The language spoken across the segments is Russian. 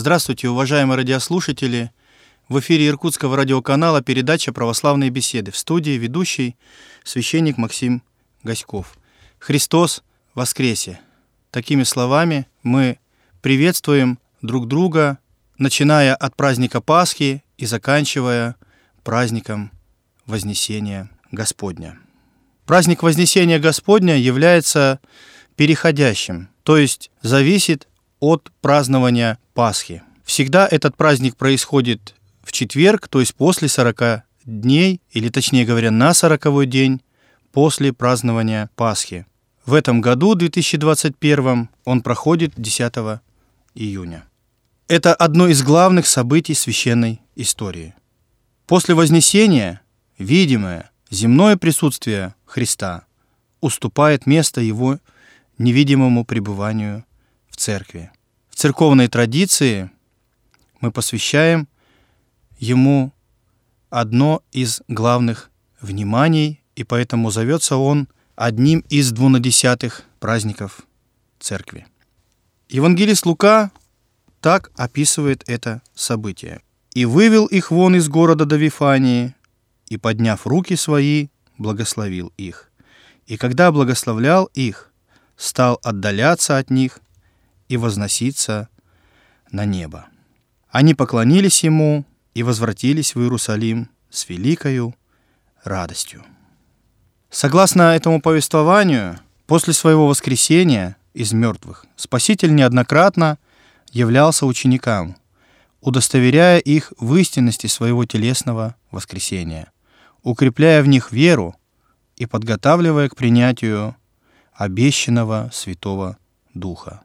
Здравствуйте, уважаемые радиослушатели! В эфире Иркутского радиоканала передача «Православные беседы». В студии ведущий священник Максим Гаськов. Христос воскресе! Такими словами мы приветствуем друг друга, начиная от праздника Пасхи и заканчивая праздником Вознесения Господня. Праздник Вознесения Господня является переходящим, то есть зависит от празднования Пасхи. Всегда этот праздник происходит в четверг, то есть после 40 дней, или точнее говоря, на 40 день после празднования Пасхи. В этом году, 2021, он проходит 10 июня. Это одно из главных событий священной истории. После Вознесения видимое земное присутствие Христа уступает место Его невидимому пребыванию в церкви. Церковной традиции мы посвящаем ему одно из главных вниманий, и поэтому зовется он одним из двунадесятых праздников церкви. Евангелист Лука так описывает это событие. «И вывел их вон из города до Вифании, и, подняв руки свои, благословил их. И когда благословлял их, стал отдаляться от них и возноситься на небо. Они поклонились ему и возвратились в Иерусалим с великою радостью. Согласно этому повествованию, после своего воскресения из мертвых Спаситель неоднократно являлся ученикам, удостоверяя их в истинности своего телесного воскресения, укрепляя в них веру и подготавливая к принятию обещанного Святого Духа.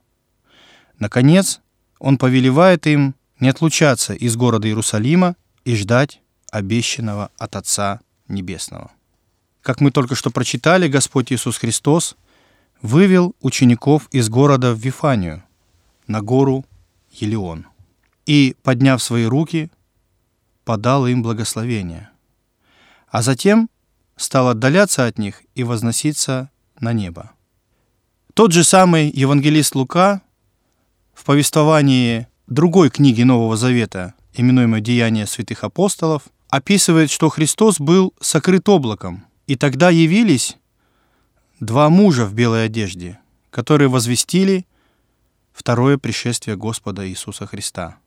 Наконец, он повелевает им не отлучаться из города Иерусалима и ждать обещанного от Отца Небесного. Как мы только что прочитали, Господь Иисус Христос вывел учеников из города в Вифанию, на гору Елеон, и, подняв свои руки, подал им благословение, а затем стал отдаляться от них и возноситься на небо. Тот же самый евангелист Лука в повествовании другой книги Нового Завета, именуемой «Деяния святых апостолов», описывает, что Христос был сокрыт облаком, и тогда явились два мужа в белой одежде, которые возвестили второе пришествие Господа Иисуса Христа.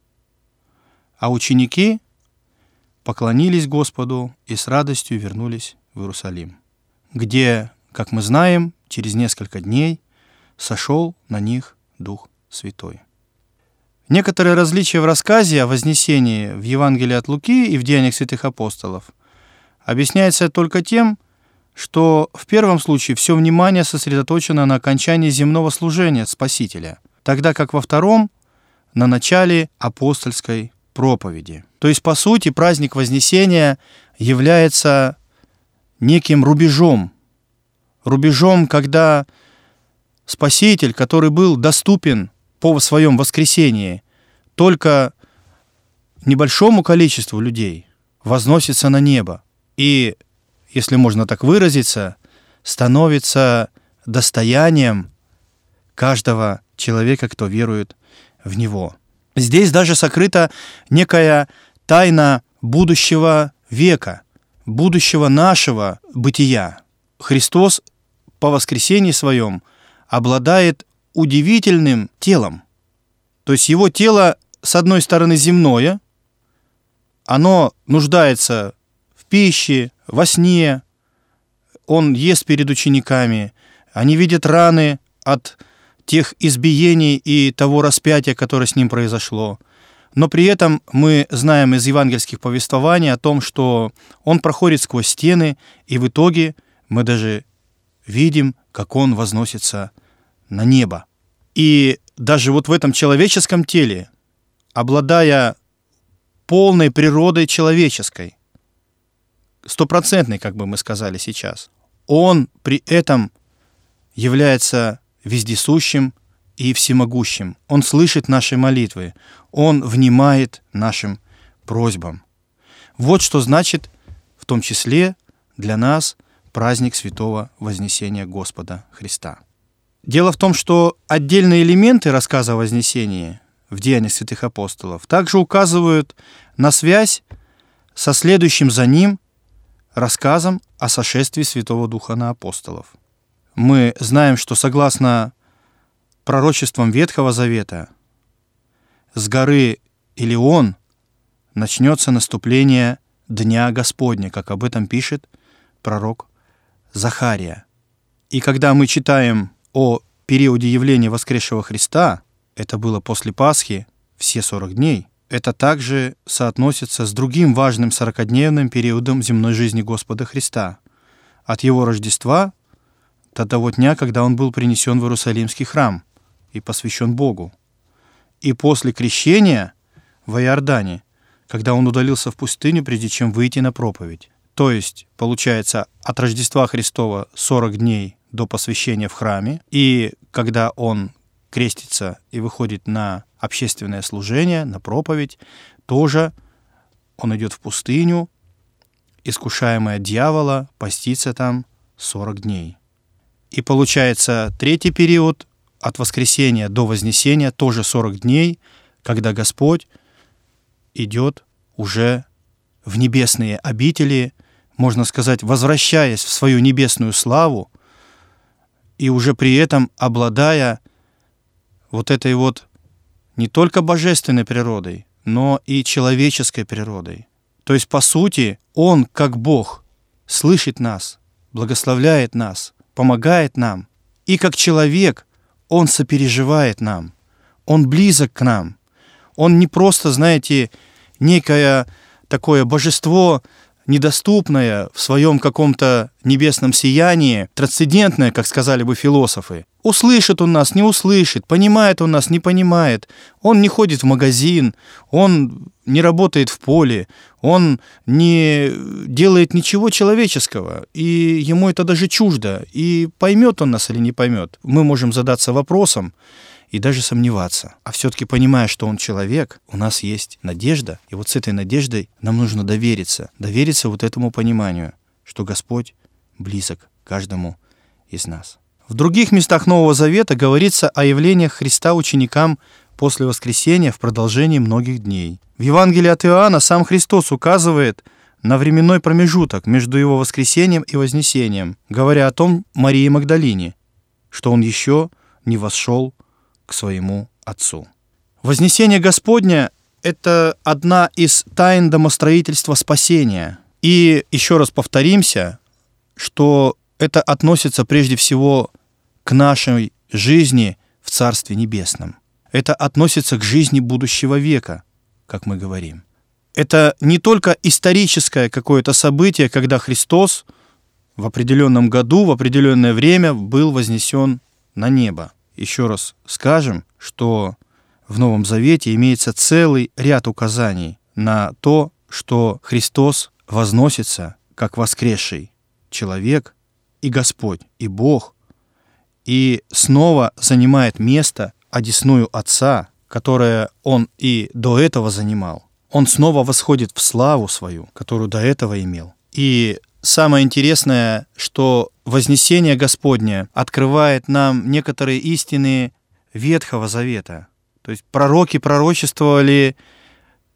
А ученики поклонились Господу и с радостью вернулись в Иерусалим, где, как мы знаем, через несколько дней сошел на них Дух Святой. Некоторые различия в рассказе о Вознесении в Евангелии от Луки и в Деяниях святых апостолов объясняется только тем, что в первом случае все внимание сосредоточено на окончании земного служения Спасителя, тогда как во втором – на начале апостольской проповеди. То есть, по сути, праздник Вознесения является неким рубежом, рубежом, когда Спаситель, который был доступен по своем воскресении только небольшому количеству людей возносится на небо и, если можно так выразиться, становится достоянием каждого человека, кто верует в него. Здесь даже сокрыта некая тайна будущего века, будущего нашего бытия. Христос по воскресении своем обладает удивительным телом. То есть его тело, с одной стороны, земное, оно нуждается в пище, во сне, он ест перед учениками, они видят раны от тех избиений и того распятия, которое с ним произошло. Но при этом мы знаем из евангельских повествований о том, что он проходит сквозь стены, и в итоге мы даже видим, как он возносится на небо. И даже вот в этом человеческом теле, обладая полной природой человеческой, стопроцентной, как бы мы сказали сейчас, он при этом является вездесущим и всемогущим. Он слышит наши молитвы, он внимает нашим просьбам. Вот что значит в том числе для нас праздник Святого Вознесения Господа Христа. Дело в том, что отдельные элементы рассказа о Вознесении в Деяниях святых апостолов, также указывают на связь со следующим за ним рассказом о сошествии Святого Духа на апостолов. Мы знаем, что согласно пророчествам Ветхого Завета, с горы Илион начнется наступление Дня Господня, как об этом пишет пророк Захария. И когда мы читаем о периоде явления воскресшего Христа, это было после Пасхи, все 40 дней, это также соотносится с другим важным сорокодневным периодом земной жизни Господа Христа, от Его Рождества до того дня, когда Он был принесен в Иерусалимский храм и посвящен Богу, и после крещения в Иордане, когда Он удалился в пустыню, прежде чем выйти на проповедь. То есть, получается, от Рождества Христова 40 дней до посвящения в храме, и когда Он крестится и выходит на общественное служение, на проповедь, тоже он идет в пустыню, искушаемый от дьявола, постится там 40 дней. И получается третий период от воскресения до вознесения, тоже 40 дней, когда Господь идет уже в небесные обители, можно сказать, возвращаясь в свою небесную славу, и уже при этом обладая вот этой вот не только божественной природой, но и человеческой природой. То есть, по сути, Он, как Бог, слышит нас, благословляет нас, помогает нам. И как человек Он сопереживает нам, Он близок к нам. Он не просто, знаете, некое такое божество, недоступное в своем каком-то небесном сиянии, трансцендентное, как сказали бы философы. Услышит он нас, не услышит, понимает он нас, не понимает. Он не ходит в магазин, он не работает в поле, он не делает ничего человеческого, и ему это даже чуждо. И поймет он нас или не поймет, мы можем задаться вопросом, и даже сомневаться. А все-таки понимая, что он человек, у нас есть надежда, и вот с этой надеждой нам нужно довериться, довериться вот этому пониманию, что Господь близок каждому из нас. В других местах Нового Завета говорится о явлениях Христа ученикам после воскресения в продолжении многих дней. В Евангелии от Иоанна сам Христос указывает на временной промежуток между его воскресением и вознесением, говоря о том Марии Магдалине, что он еще не вошел к своему Отцу. Вознесение Господня — это одна из тайн домостроительства спасения. И еще раз повторимся, что это относится прежде всего к нашей жизни в Царстве Небесном. Это относится к жизни будущего века, как мы говорим. Это не только историческое какое-то событие, когда Христос в определенном году, в определенное время был вознесен на небо еще раз скажем, что в Новом Завете имеется целый ряд указаний на то, что Христос возносится как воскресший человек и Господь, и Бог, и снова занимает место одесную Отца, которое Он и до этого занимал. Он снова восходит в славу свою, которую до этого имел. И самое интересное, что Вознесение Господне открывает нам некоторые истины Ветхого Завета. То есть пророки пророчествовали,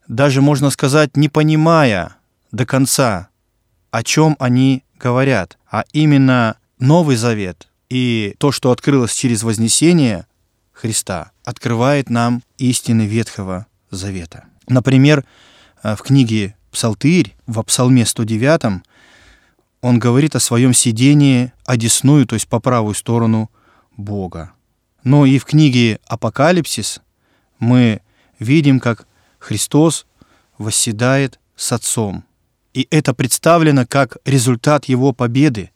даже можно сказать, не понимая до конца, о чем они говорят, а именно Новый Завет и то, что открылось через Вознесение Христа, открывает нам истины Ветхого Завета. Например, в книге «Псалтырь» в Псалме 109 он говорит о своем сидении одесную, то есть по правую сторону Бога. Но и в книге «Апокалипсис» мы видим, как Христос восседает с Отцом. И это представлено как результат Его победы.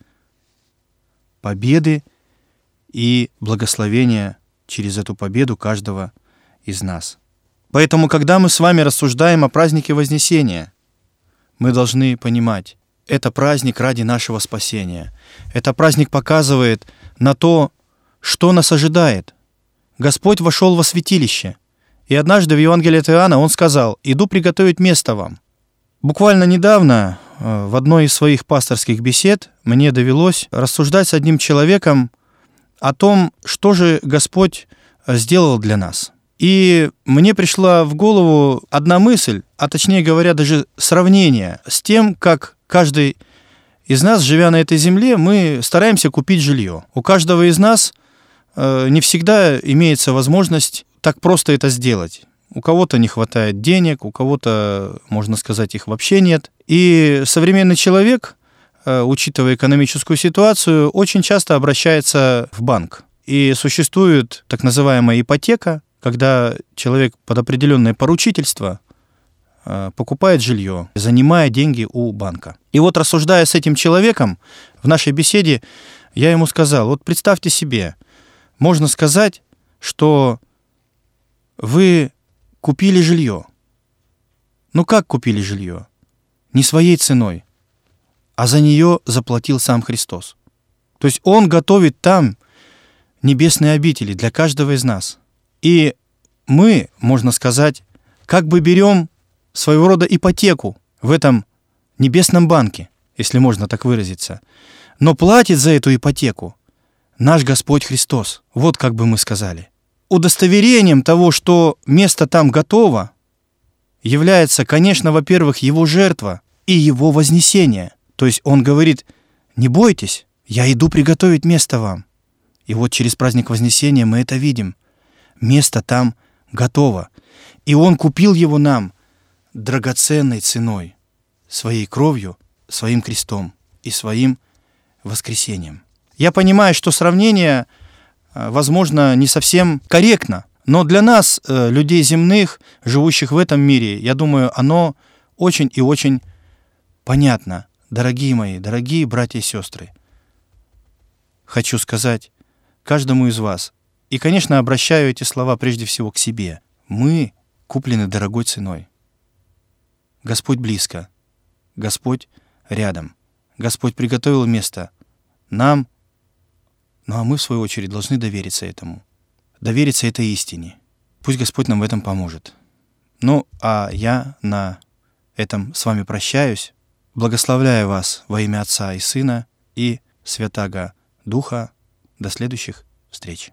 Победы и благословения через эту победу каждого из нас. Поэтому, когда мы с вами рассуждаем о празднике Вознесения, мы должны понимать, это праздник ради нашего спасения. Это праздник показывает на то, что нас ожидает. Господь вошел во святилище, и однажды в Евангелии от Иоанна он сказал, «Иду приготовить место вам». Буквально недавно э, в одной из своих пасторских бесед мне довелось рассуждать с одним человеком о том, что же Господь сделал для нас. И мне пришла в голову одна мысль, а точнее говоря, даже сравнение с тем, как каждый из нас, живя на этой земле, мы стараемся купить жилье. У каждого из нас э, не всегда имеется возможность так просто это сделать. У кого-то не хватает денег, у кого-то, можно сказать, их вообще нет. И современный человек, э, учитывая экономическую ситуацию, очень часто обращается в банк. И существует так называемая ипотека, когда человек под определенное поручительство покупает жилье, занимая деньги у банка. И вот рассуждая с этим человеком в нашей беседе, я ему сказал, вот представьте себе, можно сказать, что вы купили жилье. Ну как купили жилье? Не своей ценой, а за нее заплатил сам Христос. То есть Он готовит там небесные обители для каждого из нас. И мы, можно сказать, как бы берем своего рода ипотеку в этом небесном банке, если можно так выразиться. Но платит за эту ипотеку наш Господь Христос. Вот как бы мы сказали. Удостоверением того, что место там готово, является, конечно, во-первых, его жертва и его вознесение. То есть он говорит, не бойтесь, я иду приготовить место вам. И вот через праздник Вознесения мы это видим. Место там готово. И Он купил его нам драгоценной ценой, своей кровью, своим крестом и своим воскресением. Я понимаю, что сравнение, э, возможно, не совсем корректно, но для нас, э, людей земных, живущих в этом мире, я думаю, оно очень и очень понятно. Дорогие мои, дорогие братья и сестры, хочу сказать, каждому из вас. И, конечно, обращаю эти слова прежде всего к себе. Мы куплены дорогой ценой. Господь близко. Господь рядом. Господь приготовил место нам, ну а мы, в свою очередь, должны довериться этому. Довериться этой истине. Пусть Господь нам в этом поможет. Ну, а я на этом с вами прощаюсь. Благословляю вас во имя Отца и Сына и Святаго Духа до следующих встреч.